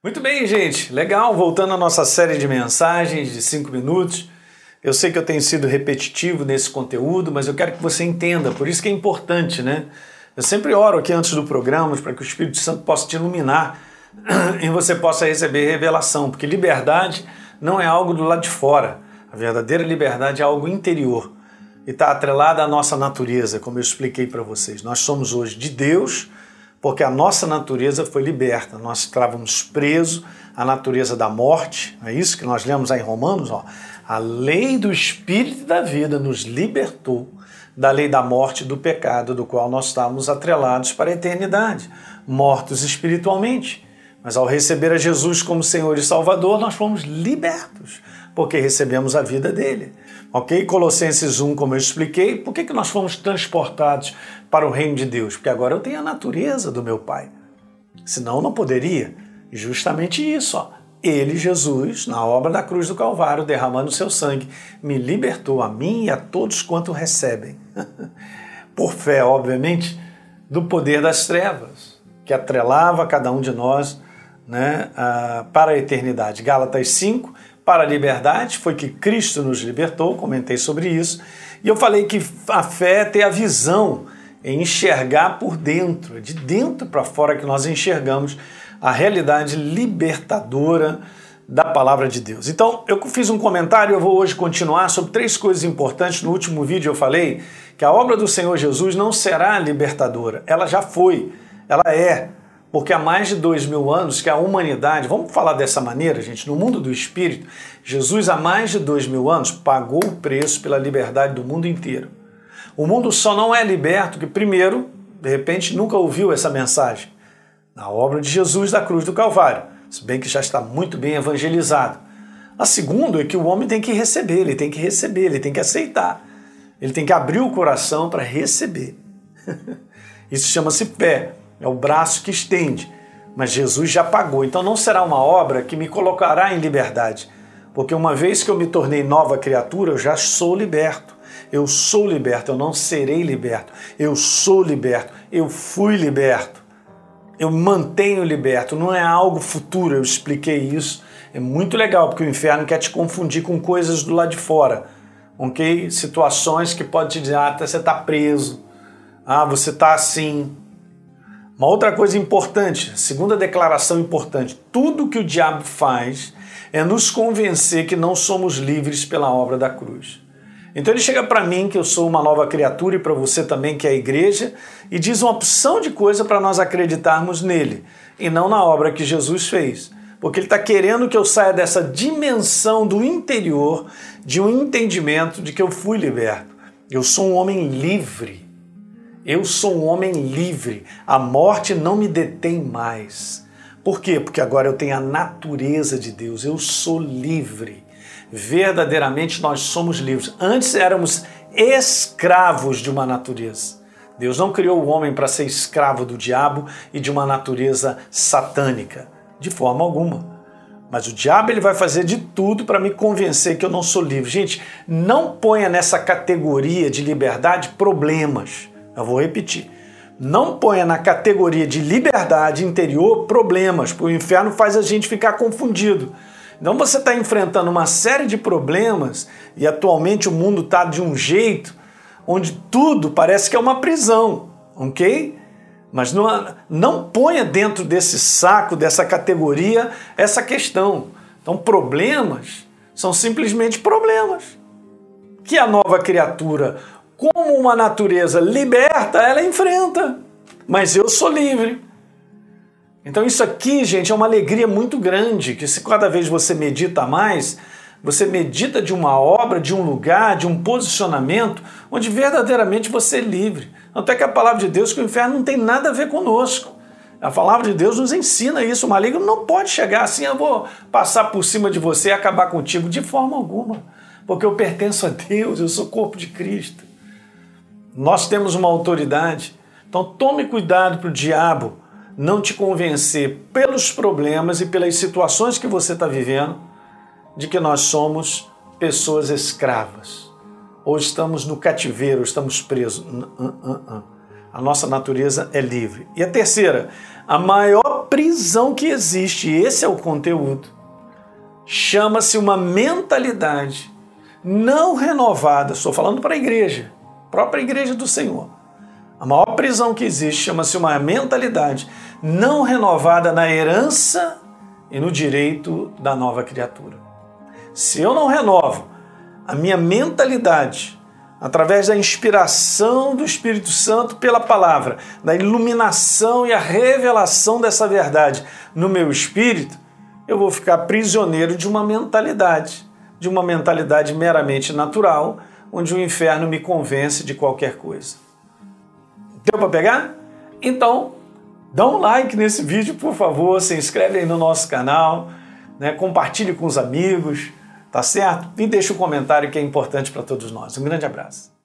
Muito bem, gente. Legal. Voltando à nossa série de mensagens de cinco minutos. Eu sei que eu tenho sido repetitivo nesse conteúdo, mas eu quero que você entenda. Por isso que é importante, né? Eu sempre oro aqui antes do programa para que o Espírito Santo possa te iluminar e você possa receber revelação, porque liberdade não é algo do lado de fora. A verdadeira liberdade é algo interior e está atrelada à nossa natureza, como eu expliquei para vocês. Nós somos hoje de Deus porque a nossa natureza foi liberta. Nós estávamos presos à natureza da morte, é isso que nós lemos aí em Romanos? Ó. A lei do Espírito da vida nos libertou da lei da morte e do pecado, do qual nós estávamos atrelados para a eternidade, mortos espiritualmente. Mas ao receber a Jesus como Senhor e Salvador, nós fomos libertos, porque recebemos a vida dele. Ok? Colossenses 1, como eu expliquei, por que, que nós fomos transportados para o reino de Deus? Porque agora eu tenho a natureza do meu Pai. Senão não poderia. Justamente isso, ó. Ele, Jesus, na obra da cruz do Calvário, derramando seu sangue, me libertou a mim e a todos quanto recebem. Por fé, obviamente, do poder das trevas, que atrelava cada um de nós né, para a eternidade. Gálatas 5, para a liberdade, foi que Cristo nos libertou, comentei sobre isso. E eu falei que a fé é ter a visão, em enxergar por dentro, de dentro para fora que nós enxergamos a realidade libertadora da palavra de Deus. Então, eu fiz um comentário, eu vou hoje continuar sobre três coisas importantes. No último vídeo eu falei que a obra do Senhor Jesus não será libertadora, ela já foi, ela é. Porque há mais de dois mil anos que a humanidade, vamos falar dessa maneira, gente, no mundo do espírito, Jesus há mais de dois mil anos pagou o preço pela liberdade do mundo inteiro. O mundo só não é liberto que, primeiro, de repente nunca ouviu essa mensagem. Na obra de Jesus da cruz do Calvário, se bem que já está muito bem evangelizado. A segunda é que o homem tem que receber, ele tem que receber, ele tem que aceitar. Ele tem que abrir o coração para receber. Isso chama-se fé é o braço que estende. Mas Jesus já pagou, então não será uma obra que me colocará em liberdade, porque uma vez que eu me tornei nova criatura, eu já sou liberto. Eu sou liberto, eu não serei liberto. Eu sou liberto, eu fui liberto. Eu mantenho liberto, não é algo futuro, eu expliquei isso. É muito legal, porque o inferno quer te confundir com coisas do lado de fora, ok? Situações que pode te dizer, ah, você está preso, ah, você está assim, uma outra coisa importante, segunda declaração importante: tudo que o diabo faz é nos convencer que não somos livres pela obra da cruz. Então ele chega para mim, que eu sou uma nova criatura, e para você também, que é a igreja, e diz uma opção de coisa para nós acreditarmos nele e não na obra que Jesus fez. Porque ele está querendo que eu saia dessa dimensão do interior, de um entendimento de que eu fui liberto. Eu sou um homem livre. Eu sou um homem livre, a morte não me detém mais. Por quê? Porque agora eu tenho a natureza de Deus, eu sou livre. Verdadeiramente nós somos livres. Antes éramos escravos de uma natureza. Deus não criou o homem para ser escravo do diabo e de uma natureza satânica, de forma alguma. Mas o diabo ele vai fazer de tudo para me convencer que eu não sou livre. Gente, não ponha nessa categoria de liberdade problemas. Eu vou repetir. Não ponha na categoria de liberdade interior problemas, porque o inferno faz a gente ficar confundido. Então você está enfrentando uma série de problemas e atualmente o mundo está de um jeito onde tudo parece que é uma prisão, ok? Mas não, não ponha dentro desse saco, dessa categoria, essa questão. Então, problemas são simplesmente problemas. Que a nova criatura como uma natureza liberta, ela enfrenta. Mas eu sou livre. Então isso aqui, gente, é uma alegria muito grande, que se cada vez você medita mais, você medita de uma obra, de um lugar, de um posicionamento onde verdadeiramente você é livre. Até que a palavra de Deus, que o inferno não tem nada a ver conosco. A palavra de Deus nos ensina isso. O maligno não pode chegar assim, eu vou passar por cima de você e acabar contigo de forma alguma. Porque eu pertenço a Deus, eu sou corpo de Cristo. Nós temos uma autoridade. Então tome cuidado para o diabo não te convencer pelos problemas e pelas situações que você está vivendo de que nós somos pessoas escravas ou estamos no cativeiro, estamos presos. A nossa natureza é livre. E a terceira, a maior prisão que existe, esse é o conteúdo, chama-se uma mentalidade não renovada. Estou falando para a igreja, própria igreja do Senhor. A maior prisão que existe chama-se uma mentalidade não renovada na herança e no direito da nova criatura. Se eu não renovo a minha mentalidade através da inspiração do Espírito Santo pela palavra, da iluminação e a revelação dessa verdade no meu espírito, eu vou ficar prisioneiro de uma mentalidade, de uma mentalidade meramente natural, onde o inferno me convence de qualquer coisa. Deu para pegar? Então, dá um like nesse vídeo, por favor, se inscreve aí no nosso canal, né? compartilhe com os amigos, tá certo? E deixa um comentário que é importante para todos nós. Um grande abraço.